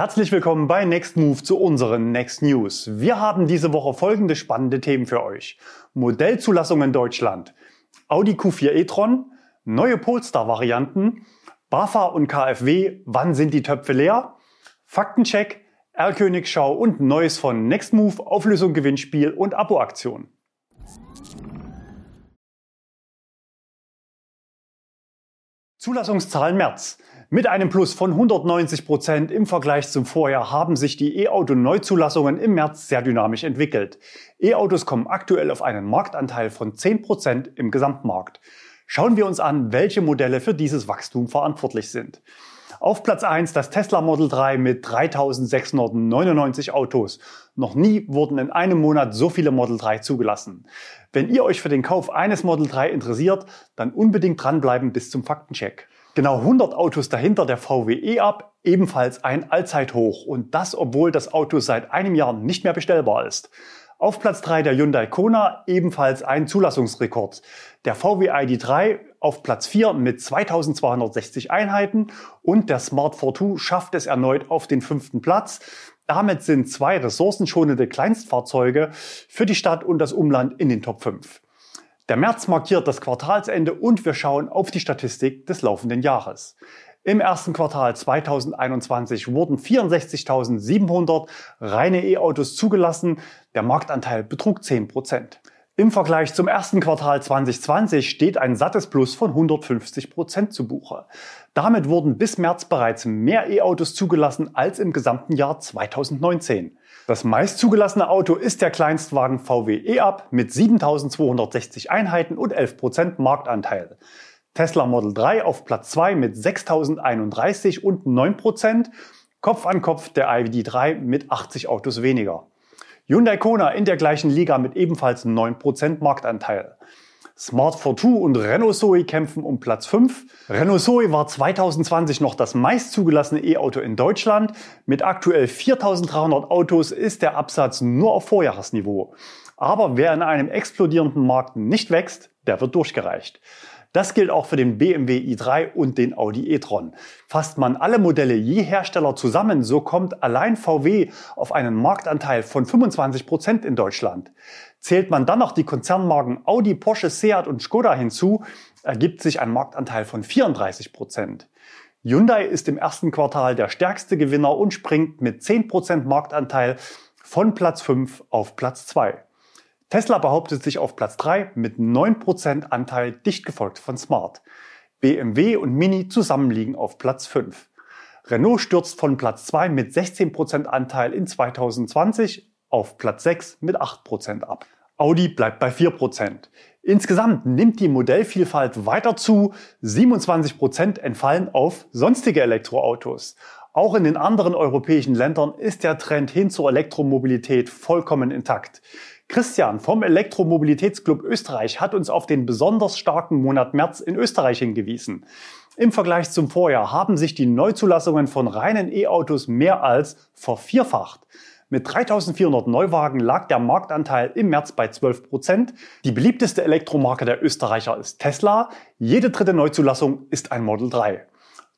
Herzlich willkommen bei Next Move zu unseren Next News. Wir haben diese Woche folgende spannende Themen für euch. Modellzulassung in Deutschland, Audi Q4 e-tron, neue Polestar-Varianten, BAFA und KfW, wann sind die Töpfe leer? Faktencheck, R-Königschau und Neues von Nextmove, Auflösung, Gewinnspiel und Abo-Aktion. Zulassungszahlen März. Mit einem Plus von 190 Prozent im Vergleich zum Vorjahr haben sich die E-Auto-Neuzulassungen im März sehr dynamisch entwickelt. E-Autos kommen aktuell auf einen Marktanteil von 10 Prozent im Gesamtmarkt. Schauen wir uns an, welche Modelle für dieses Wachstum verantwortlich sind. Auf Platz 1 das Tesla Model 3 mit 3699 Autos. Noch nie wurden in einem Monat so viele Model 3 zugelassen. Wenn ihr euch für den Kauf eines Model 3 interessiert, dann unbedingt dranbleiben bis zum Faktencheck. Genau 100 Autos dahinter der VW E-Up, ebenfalls ein Allzeithoch. Und das, obwohl das Auto seit einem Jahr nicht mehr bestellbar ist. Auf Platz 3 der Hyundai Kona, ebenfalls ein Zulassungsrekord. Der VW ID3 auf Platz 4 mit 2260 Einheiten und der Smart Fortwo schafft es erneut auf den fünften Platz. Damit sind zwei ressourcenschonende Kleinstfahrzeuge für die Stadt und das Umland in den Top 5. Der März markiert das Quartalsende und wir schauen auf die Statistik des laufenden Jahres. Im ersten Quartal 2021 wurden 64.700 reine E-Autos zugelassen. Der Marktanteil betrug 10 Prozent. Im Vergleich zum ersten Quartal 2020 steht ein sattes Plus von 150 Prozent zu Buche. Damit wurden bis März bereits mehr E-Autos zugelassen als im gesamten Jahr 2019. Das meist zugelassene Auto ist der Kleinstwagen VW E-Up mit 7260 Einheiten und 11 Prozent Marktanteil. Tesla Model 3 auf Platz 2 mit 6031 und 9%, Kopf an Kopf der ID3 mit 80 Autos weniger. Hyundai Kona in der gleichen Liga mit ebenfalls 9% Marktanteil. Smart Fortwo und Renault Zoe kämpfen um Platz 5. Renault Zoe war 2020 noch das meist zugelassene E-Auto in Deutschland. Mit aktuell 4300 Autos ist der Absatz nur auf Vorjahresniveau. Aber wer in einem explodierenden Markt nicht wächst, der wird durchgereicht. Das gilt auch für den BMW i3 und den Audi e-tron. Fasst man alle Modelle je Hersteller zusammen, so kommt allein VW auf einen Marktanteil von 25 Prozent in Deutschland. Zählt man dann noch die Konzernmarken Audi, Porsche, Seat und Skoda hinzu, ergibt sich ein Marktanteil von 34 Prozent. Hyundai ist im ersten Quartal der stärkste Gewinner und springt mit 10 Prozent Marktanteil von Platz 5 auf Platz 2. Tesla behauptet sich auf Platz 3 mit 9% Anteil, dicht gefolgt von Smart. BMW und Mini zusammen liegen auf Platz 5. Renault stürzt von Platz 2 mit 16% Anteil in 2020 auf Platz 6 mit 8% ab. Audi bleibt bei 4%. Insgesamt nimmt die Modellvielfalt weiter zu. 27% entfallen auf sonstige Elektroautos. Auch in den anderen europäischen Ländern ist der Trend hin zur Elektromobilität vollkommen intakt. Christian vom Elektromobilitätsclub Österreich hat uns auf den besonders starken Monat März in Österreich hingewiesen. Im Vergleich zum Vorjahr haben sich die Neuzulassungen von reinen E-Autos mehr als vervierfacht. Mit 3400 Neuwagen lag der Marktanteil im März bei 12 Prozent. Die beliebteste Elektromarke der Österreicher ist Tesla. Jede dritte Neuzulassung ist ein Model 3.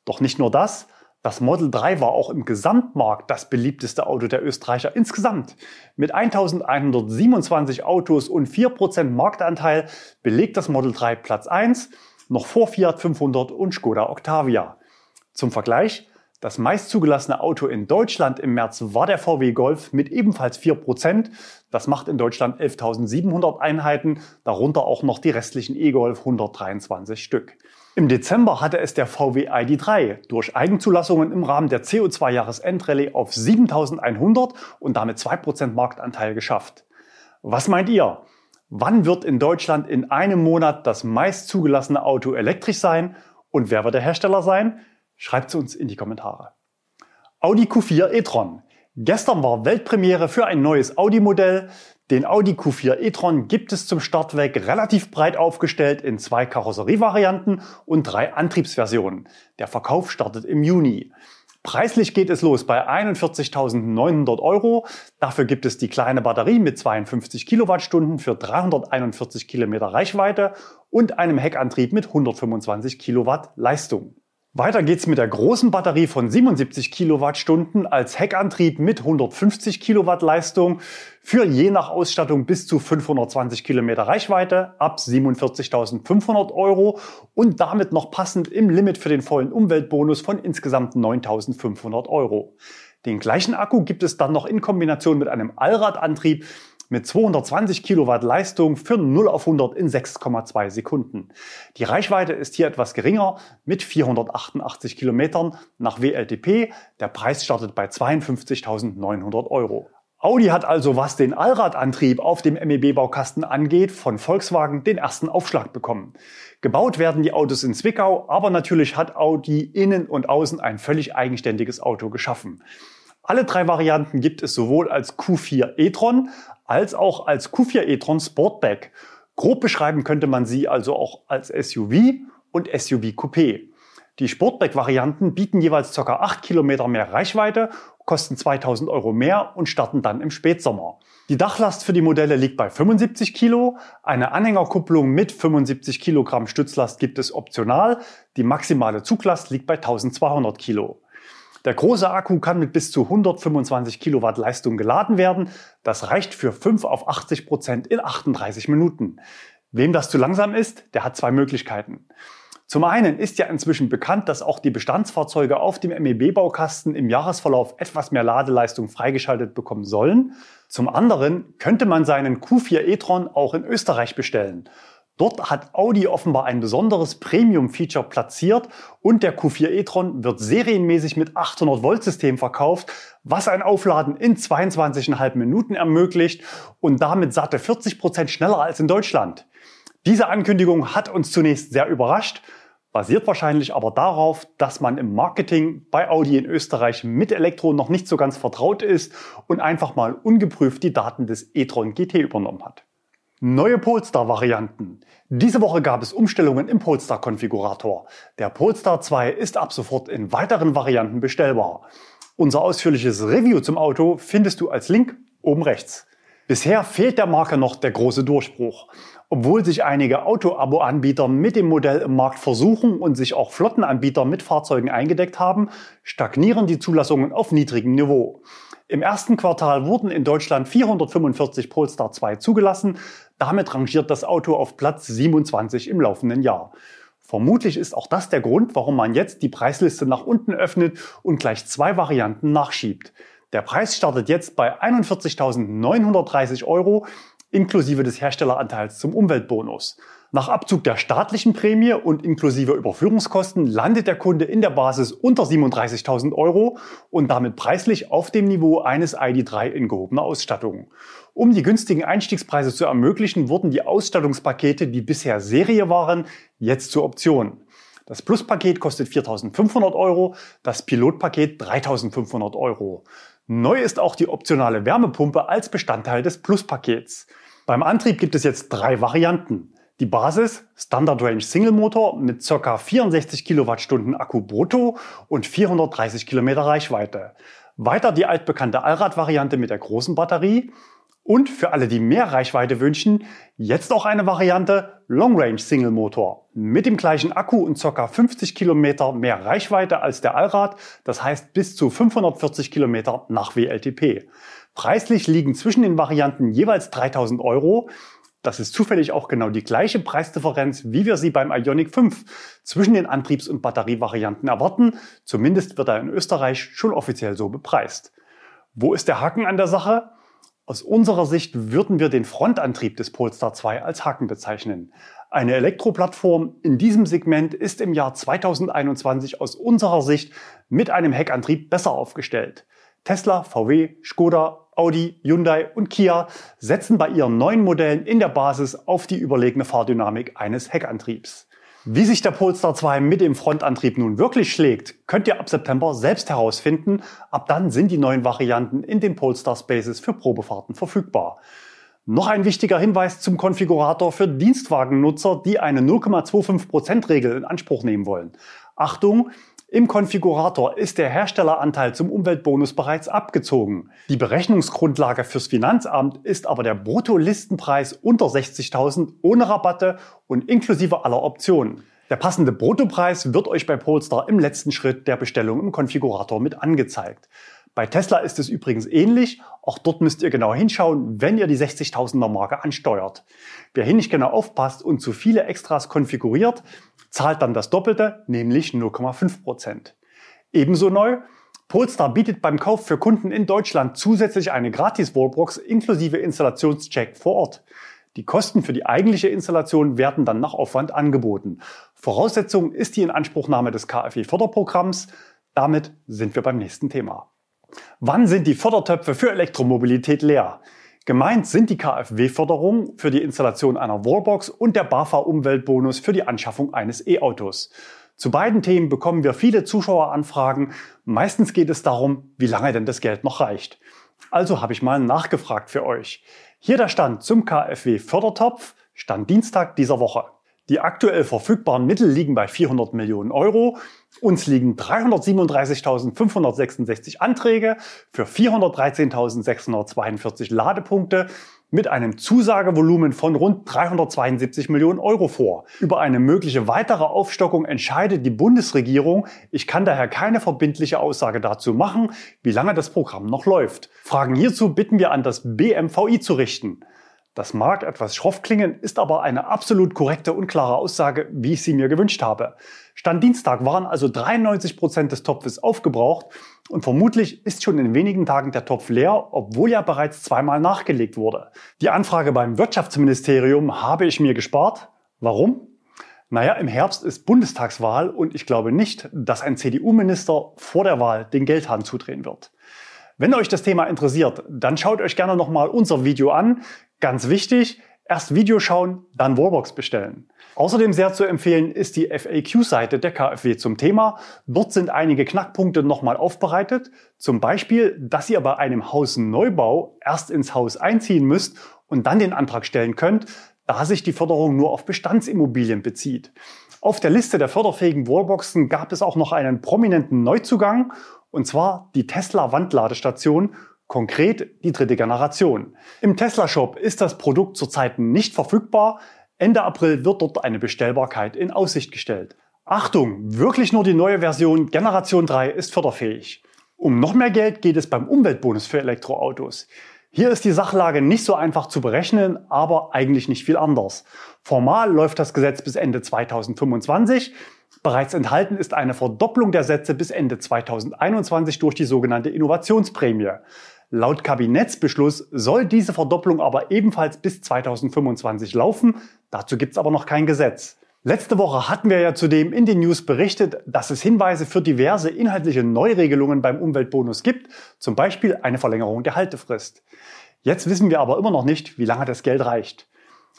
Doch nicht nur das. Das Model 3 war auch im Gesamtmarkt das beliebteste Auto der Österreicher insgesamt. Mit 1127 Autos und 4% Marktanteil belegt das Model 3 Platz 1, noch vor Fiat 500 und Skoda Octavia. Zum Vergleich, das meist zugelassene Auto in Deutschland im März war der VW Golf mit ebenfalls 4%. Das macht in Deutschland 11.700 Einheiten, darunter auch noch die restlichen E-Golf 123 Stück. Im Dezember hatte es der VW ID3 durch Eigenzulassungen im Rahmen der CO2-Jahresendrallye auf 7100 und damit 2% Marktanteil geschafft. Was meint ihr? Wann wird in Deutschland in einem Monat das meist zugelassene Auto elektrisch sein und wer wird der Hersteller sein? Schreibt es uns in die Kommentare. Audi Q4 e-tron. Gestern war Weltpremiere für ein neues Audi-Modell. Den Audi Q4 e-tron gibt es zum Start weg relativ breit aufgestellt in zwei Karosserievarianten und drei Antriebsversionen. Der Verkauf startet im Juni. Preislich geht es los bei 41.900 Euro. Dafür gibt es die kleine Batterie mit 52 Kilowattstunden für 341 Kilometer Reichweite und einem Heckantrieb mit 125 Kilowatt Leistung. Weiter geht's mit der großen Batterie von 77 Kilowattstunden als Heckantrieb mit 150 Kilowatt Leistung für je nach Ausstattung bis zu 520 Kilometer Reichweite ab 47.500 Euro und damit noch passend im Limit für den vollen Umweltbonus von insgesamt 9.500 Euro. Den gleichen Akku gibt es dann noch in Kombination mit einem Allradantrieb mit 220 Kilowatt Leistung für 0 auf 100 in 6,2 Sekunden. Die Reichweite ist hier etwas geringer mit 488 Kilometern nach WLTP. Der Preis startet bei 52.900 Euro. Audi hat also, was den Allradantrieb auf dem MEB-Baukasten angeht, von Volkswagen den ersten Aufschlag bekommen. Gebaut werden die Autos in Zwickau, aber natürlich hat Audi innen und außen ein völlig eigenständiges Auto geschaffen. Alle drei Varianten gibt es sowohl als Q4 e-tron als auch als Q4 e-tron Sportback. Grob beschreiben könnte man sie also auch als SUV und SUV Coupé. Die Sportback-Varianten bieten jeweils ca. 8 Kilometer mehr Reichweite, kosten 2000 Euro mehr und starten dann im Spätsommer. Die Dachlast für die Modelle liegt bei 75 Kilo. Eine Anhängerkupplung mit 75 Kilogramm Stützlast gibt es optional. Die maximale Zuglast liegt bei 1200 Kilo. Der große Akku kann mit bis zu 125 Kilowatt Leistung geladen werden. Das reicht für 5 auf 80 Prozent in 38 Minuten. Wem das zu langsam ist, der hat zwei Möglichkeiten. Zum einen ist ja inzwischen bekannt, dass auch die Bestandsfahrzeuge auf dem MEB-Baukasten im Jahresverlauf etwas mehr Ladeleistung freigeschaltet bekommen sollen. Zum anderen könnte man seinen Q4 e-tron auch in Österreich bestellen. Dort hat Audi offenbar ein besonderes Premium-Feature platziert und der Q4 e-tron wird serienmäßig mit 800 Volt System verkauft, was ein Aufladen in 22,5 Minuten ermöglicht und damit satte 40 Prozent schneller als in Deutschland. Diese Ankündigung hat uns zunächst sehr überrascht, basiert wahrscheinlich aber darauf, dass man im Marketing bei Audi in Österreich mit Elektro noch nicht so ganz vertraut ist und einfach mal ungeprüft die Daten des e-tron GT übernommen hat. Neue Polestar-Varianten. Diese Woche gab es Umstellungen im Polestar-Konfigurator. Der Polestar 2 ist ab sofort in weiteren Varianten bestellbar. Unser ausführliches Review zum Auto findest du als Link oben rechts. Bisher fehlt der Marke noch der große Durchbruch. Obwohl sich einige Auto-Abo-Anbieter mit dem Modell im Markt versuchen und sich auch Flottenanbieter mit Fahrzeugen eingedeckt haben, stagnieren die Zulassungen auf niedrigem Niveau. Im ersten Quartal wurden in Deutschland 445 Polestar 2 zugelassen. Damit rangiert das Auto auf Platz 27 im laufenden Jahr. Vermutlich ist auch das der Grund, warum man jetzt die Preisliste nach unten öffnet und gleich zwei Varianten nachschiebt. Der Preis startet jetzt bei 41.930 Euro inklusive des Herstelleranteils zum Umweltbonus. Nach Abzug der staatlichen Prämie und inklusive Überführungskosten landet der Kunde in der Basis unter 37.000 Euro und damit preislich auf dem Niveau eines ID3 in gehobener Ausstattung. Um die günstigen Einstiegspreise zu ermöglichen, wurden die Ausstattungspakete, die bisher Serie waren, jetzt zur Option. Das Pluspaket kostet 4.500 Euro, das Pilotpaket 3.500 Euro. Neu ist auch die optionale Wärmepumpe als Bestandteil des Pluspakets. Beim Antrieb gibt es jetzt drei Varianten. Die Basis Standard Range Single Motor mit ca. 64 Kilowattstunden Akku brutto und 430 Kilometer Reichweite. Weiter die altbekannte Allrad-Variante mit der großen Batterie. Und für alle, die mehr Reichweite wünschen, jetzt auch eine Variante Long Range Single Motor mit dem gleichen Akku und ca. 50 Kilometer mehr Reichweite als der Allrad, das heißt bis zu 540 Kilometer nach WLTP. Preislich liegen zwischen den Varianten jeweils 3000 Euro. Das ist zufällig auch genau die gleiche Preisdifferenz, wie wir sie beim Ionic 5 zwischen den Antriebs- und Batterievarianten erwarten. Zumindest wird er in Österreich schon offiziell so bepreist. Wo ist der Haken an der Sache? Aus unserer Sicht würden wir den Frontantrieb des Polestar 2 als Haken bezeichnen. Eine Elektroplattform in diesem Segment ist im Jahr 2021 aus unserer Sicht mit einem Heckantrieb besser aufgestellt. Tesla, VW, Skoda Audi, Hyundai und Kia setzen bei ihren neuen Modellen in der Basis auf die überlegene Fahrdynamik eines Heckantriebs. Wie sich der Polestar 2 mit dem Frontantrieb nun wirklich schlägt, könnt ihr ab September selbst herausfinden. Ab dann sind die neuen Varianten in den Polestar Spaces für Probefahrten verfügbar. Noch ein wichtiger Hinweis zum Konfigurator für Dienstwagennutzer, die eine 0,25%-Regel in Anspruch nehmen wollen. Achtung, im Konfigurator ist der Herstelleranteil zum Umweltbonus bereits abgezogen. Die Berechnungsgrundlage fürs Finanzamt ist aber der Bruttolistenpreis unter 60.000 ohne Rabatte und inklusive aller Optionen. Der passende Bruttopreis wird euch bei Polestar im letzten Schritt der Bestellung im Konfigurator mit angezeigt. Bei Tesla ist es übrigens ähnlich. Auch dort müsst ihr genau hinschauen, wenn ihr die 60.000er Marke ansteuert. Wer hier nicht genau aufpasst und zu viele Extras konfiguriert, zahlt dann das Doppelte, nämlich 0,5%. Ebenso neu, Polestar bietet beim Kauf für Kunden in Deutschland zusätzlich eine Gratis-Wallbox inklusive Installationscheck vor Ort. Die Kosten für die eigentliche Installation werden dann nach Aufwand angeboten. Voraussetzung ist die Inanspruchnahme des KfW-Förderprogramms. Damit sind wir beim nächsten Thema. Wann sind die Fördertöpfe für Elektromobilität leer? Gemeint sind die KfW-Förderung für die Installation einer Wallbox und der BAFA-Umweltbonus für die Anschaffung eines E-Autos. Zu beiden Themen bekommen wir viele Zuschaueranfragen. Meistens geht es darum, wie lange denn das Geld noch reicht. Also habe ich mal nachgefragt für euch. Hier der Stand zum KfW-Fördertopf, Stand Dienstag dieser Woche. Die aktuell verfügbaren Mittel liegen bei 400 Millionen Euro. Uns liegen 337.566 Anträge für 413.642 Ladepunkte mit einem Zusagevolumen von rund 372 Millionen Euro vor. Über eine mögliche weitere Aufstockung entscheidet die Bundesregierung. Ich kann daher keine verbindliche Aussage dazu machen, wie lange das Programm noch läuft. Fragen hierzu bitten wir an das BMVI zu richten. Das mag etwas schroff klingen, ist aber eine absolut korrekte und klare Aussage, wie ich sie mir gewünscht habe. Stand Dienstag waren also 93 Prozent des Topfes aufgebraucht und vermutlich ist schon in wenigen Tagen der Topf leer, obwohl ja bereits zweimal nachgelegt wurde. Die Anfrage beim Wirtschaftsministerium habe ich mir gespart. Warum? Naja, im Herbst ist Bundestagswahl und ich glaube nicht, dass ein CDU-Minister vor der Wahl den Geldhahn zudrehen wird. Wenn euch das Thema interessiert, dann schaut euch gerne nochmal unser Video an. Ganz wichtig, erst Video schauen, dann Wallbox bestellen. Außerdem sehr zu empfehlen ist die FAQ-Seite der KfW zum Thema. Dort sind einige Knackpunkte nochmal aufbereitet. Zum Beispiel, dass ihr bei einem Hausneubau erst ins Haus einziehen müsst und dann den Antrag stellen könnt, da sich die Förderung nur auf Bestandsimmobilien bezieht. Auf der Liste der förderfähigen Wallboxen gab es auch noch einen prominenten Neuzugang, und zwar die Tesla Wandladestation Konkret die dritte Generation. Im Tesla Shop ist das Produkt zurzeit nicht verfügbar. Ende April wird dort eine Bestellbarkeit in Aussicht gestellt. Achtung, wirklich nur die neue Version Generation 3 ist förderfähig. Um noch mehr Geld geht es beim Umweltbonus für Elektroautos. Hier ist die Sachlage nicht so einfach zu berechnen, aber eigentlich nicht viel anders. Formal läuft das Gesetz bis Ende 2025. Bereits enthalten ist eine Verdopplung der Sätze bis Ende 2021 durch die sogenannte Innovationsprämie. Laut Kabinettsbeschluss soll diese Verdopplung aber ebenfalls bis 2025 laufen. Dazu gibt es aber noch kein Gesetz. Letzte Woche hatten wir ja zudem in den News berichtet, dass es Hinweise für diverse inhaltliche Neuregelungen beim Umweltbonus gibt, zum Beispiel eine Verlängerung der Haltefrist. Jetzt wissen wir aber immer noch nicht, wie lange das Geld reicht.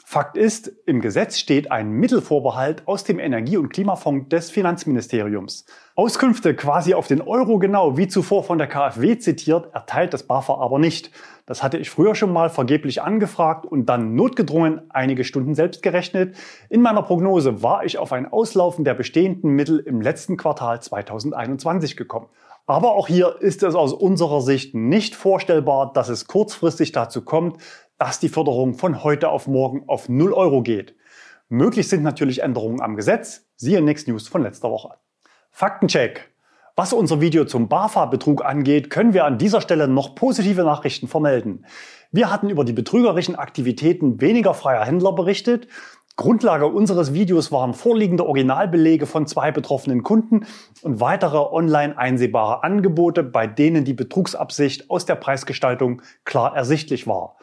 Fakt ist, im Gesetz steht ein Mittelvorbehalt aus dem Energie- und Klimafonds des Finanzministeriums. Auskünfte quasi auf den Euro genau, wie zuvor von der KfW zitiert, erteilt das BAFA aber nicht. Das hatte ich früher schon mal vergeblich angefragt und dann notgedrungen einige Stunden selbst gerechnet. In meiner Prognose war ich auf ein Auslaufen der bestehenden Mittel im letzten Quartal 2021 gekommen. Aber auch hier ist es aus unserer Sicht nicht vorstellbar, dass es kurzfristig dazu kommt, dass die Förderung von heute auf morgen auf 0 Euro geht. Möglich sind natürlich Änderungen am Gesetz. Siehe Next News von letzter Woche. Faktencheck. Was unser Video zum BAFA-Betrug angeht, können wir an dieser Stelle noch positive Nachrichten vermelden. Wir hatten über die betrügerischen Aktivitäten weniger freier Händler berichtet. Grundlage unseres Videos waren vorliegende Originalbelege von zwei betroffenen Kunden und weitere online einsehbare Angebote, bei denen die Betrugsabsicht aus der Preisgestaltung klar ersichtlich war.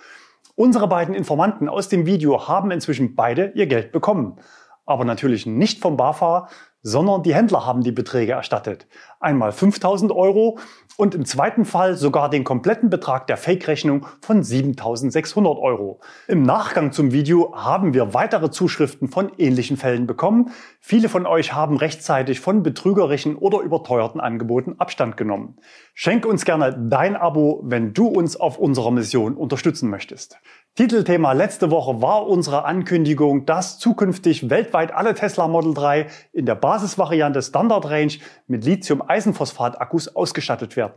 Unsere beiden Informanten aus dem Video haben inzwischen beide ihr Geld bekommen. Aber natürlich nicht vom BAFA, sondern die Händler haben die Beträge erstattet. Einmal 5000 Euro und im zweiten Fall sogar den kompletten Betrag der Fake-Rechnung von 7600 Euro. Im Nachgang zum Video haben wir weitere Zuschriften von ähnlichen Fällen bekommen. Viele von euch haben rechtzeitig von betrügerischen oder überteuerten Angeboten Abstand genommen. Schenk uns gerne dein Abo, wenn du uns auf unserer Mission unterstützen möchtest. Titelthema letzte Woche war unsere Ankündigung, dass zukünftig weltweit alle Tesla Model 3 in der Basisvariante Standard Range mit Lithium-Eisenphosphat-Akkus ausgestattet werden.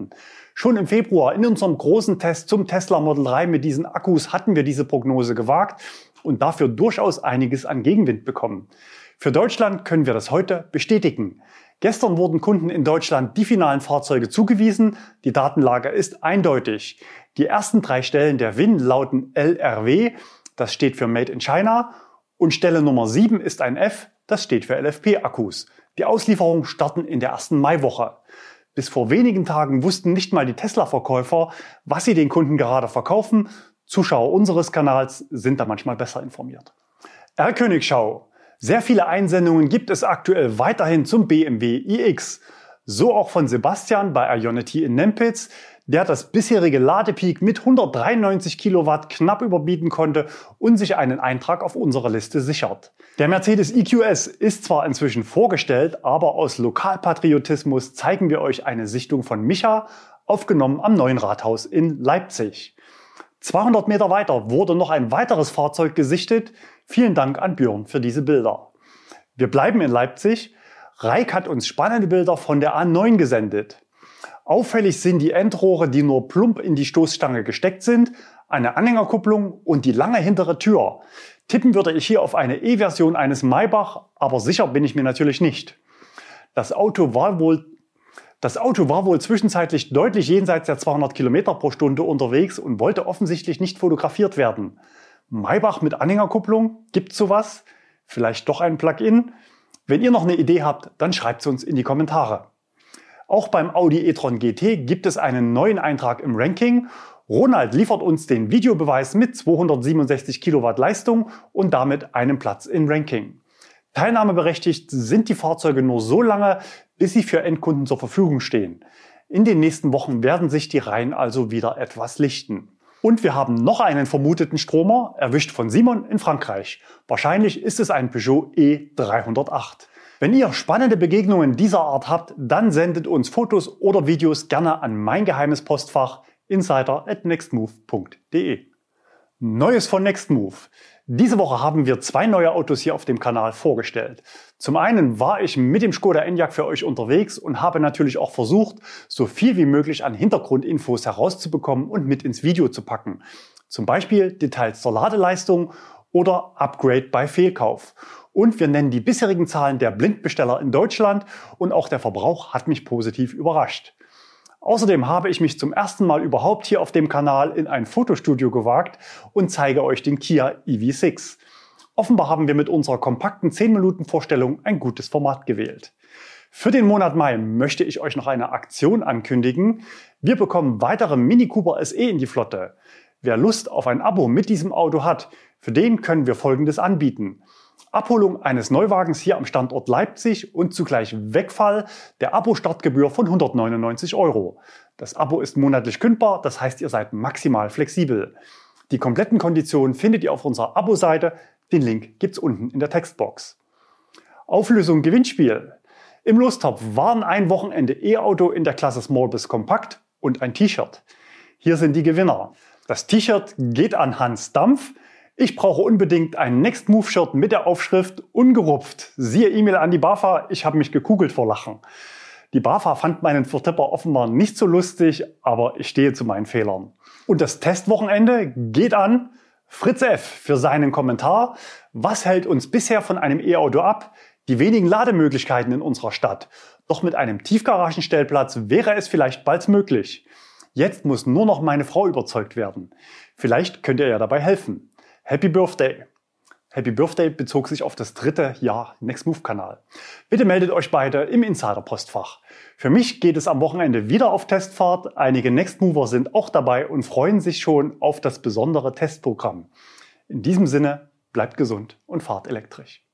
Schon im Februar in unserem großen Test zum Tesla Model 3 mit diesen Akkus hatten wir diese Prognose gewagt und dafür durchaus einiges an Gegenwind bekommen. Für Deutschland können wir das heute bestätigen. Gestern wurden Kunden in Deutschland die finalen Fahrzeuge zugewiesen. Die Datenlage ist eindeutig. Die ersten drei Stellen der WIN lauten LRW, das steht für Made in China, und Stelle Nummer 7 ist ein F, das steht für LFP-Akkus. Die Auslieferungen starten in der ersten Maiwoche. Bis vor wenigen Tagen wussten nicht mal die Tesla-Verkäufer, was sie den Kunden gerade verkaufen. Zuschauer unseres Kanals sind da manchmal besser informiert. R-Königschau. Sehr viele Einsendungen gibt es aktuell weiterhin zum BMW iX. So auch von Sebastian bei Ionity in Nempitz, der das bisherige Ladepeak mit 193 Kilowatt knapp überbieten konnte und sich einen Eintrag auf unserer Liste sichert. Der Mercedes EQS ist zwar inzwischen vorgestellt, aber aus Lokalpatriotismus zeigen wir euch eine Sichtung von Micha, aufgenommen am neuen Rathaus in Leipzig. 200 Meter weiter wurde noch ein weiteres Fahrzeug gesichtet. Vielen Dank an Björn für diese Bilder. Wir bleiben in Leipzig. Reik hat uns spannende Bilder von der A9 gesendet. Auffällig sind die Endrohre, die nur plump in die Stoßstange gesteckt sind, eine Anhängerkupplung und die lange hintere Tür. Tippen würde ich hier auf eine E-Version eines Maybach, aber sicher bin ich mir natürlich nicht. Das Auto war wohl das Auto war wohl zwischenzeitlich deutlich jenseits der 200 Kilometer pro Stunde unterwegs und wollte offensichtlich nicht fotografiert werden. Maybach mit Anhängerkupplung? Gibt's sowas? Vielleicht doch ein Plugin? Wenn ihr noch eine Idee habt, dann schreibt es uns in die Kommentare. Auch beim Audi e-tron GT gibt es einen neuen Eintrag im Ranking. Ronald liefert uns den Videobeweis mit 267 Kilowatt Leistung und damit einem Platz im Ranking. Teilnahmeberechtigt sind die Fahrzeuge nur so lange, bis sie für Endkunden zur Verfügung stehen. In den nächsten Wochen werden sich die Reihen also wieder etwas lichten. Und wir haben noch einen vermuteten Stromer, erwischt von Simon in Frankreich. Wahrscheinlich ist es ein Peugeot E308. Wenn ihr spannende Begegnungen dieser Art habt, dann sendet uns Fotos oder Videos gerne an mein geheimes Postfach insider at nextmove.de. Neues von Nextmove. Diese Woche haben wir zwei neue Autos hier auf dem Kanal vorgestellt. Zum einen war ich mit dem Skoda Enyaq für euch unterwegs und habe natürlich auch versucht, so viel wie möglich an Hintergrundinfos herauszubekommen und mit ins Video zu packen. Zum Beispiel Details zur Ladeleistung oder Upgrade bei Fehlkauf. Und wir nennen die bisherigen Zahlen der Blindbesteller in Deutschland und auch der Verbrauch hat mich positiv überrascht. Außerdem habe ich mich zum ersten Mal überhaupt hier auf dem Kanal in ein Fotostudio gewagt und zeige euch den Kia EV6. Offenbar haben wir mit unserer kompakten 10 Minuten Vorstellung ein gutes Format gewählt. Für den Monat Mai möchte ich euch noch eine Aktion ankündigen. Wir bekommen weitere Mini Cooper SE in die Flotte. Wer Lust auf ein Abo mit diesem Auto hat, für den können wir Folgendes anbieten. Abholung eines Neuwagens hier am Standort Leipzig und zugleich Wegfall der Abo-Startgebühr von 199 Euro. Das Abo ist monatlich kündbar, das heißt, ihr seid maximal flexibel. Die kompletten Konditionen findet ihr auf unserer Abo-Seite. Den Link gibt's unten in der Textbox. Auflösung Gewinnspiel. Im Lostopf waren ein Wochenende E-Auto in der Klasse Small bis Kompakt und ein T-Shirt. Hier sind die Gewinner. Das T-Shirt geht an Hans Dampf. Ich brauche unbedingt ein Next Move Shirt mit der Aufschrift ungerupft. Siehe E-Mail an die BAFA, ich habe mich gekugelt vor Lachen. Die BAFA fand meinen Vertipper offenbar nicht so lustig, aber ich stehe zu meinen Fehlern. Und das Testwochenende geht an Fritz F. für seinen Kommentar. Was hält uns bisher von einem E-Auto ab? Die wenigen Lademöglichkeiten in unserer Stadt. Doch mit einem Tiefgaragenstellplatz wäre es vielleicht bald möglich. Jetzt muss nur noch meine Frau überzeugt werden. Vielleicht könnt ihr ja dabei helfen. Happy Birthday! Happy Birthday bezog sich auf das dritte Jahr Next Move Kanal. Bitte meldet euch beide im Insider Postfach. Für mich geht es am Wochenende wieder auf Testfahrt. Einige Next Mover sind auch dabei und freuen sich schon auf das besondere Testprogramm. In diesem Sinne, bleibt gesund und fahrt elektrisch.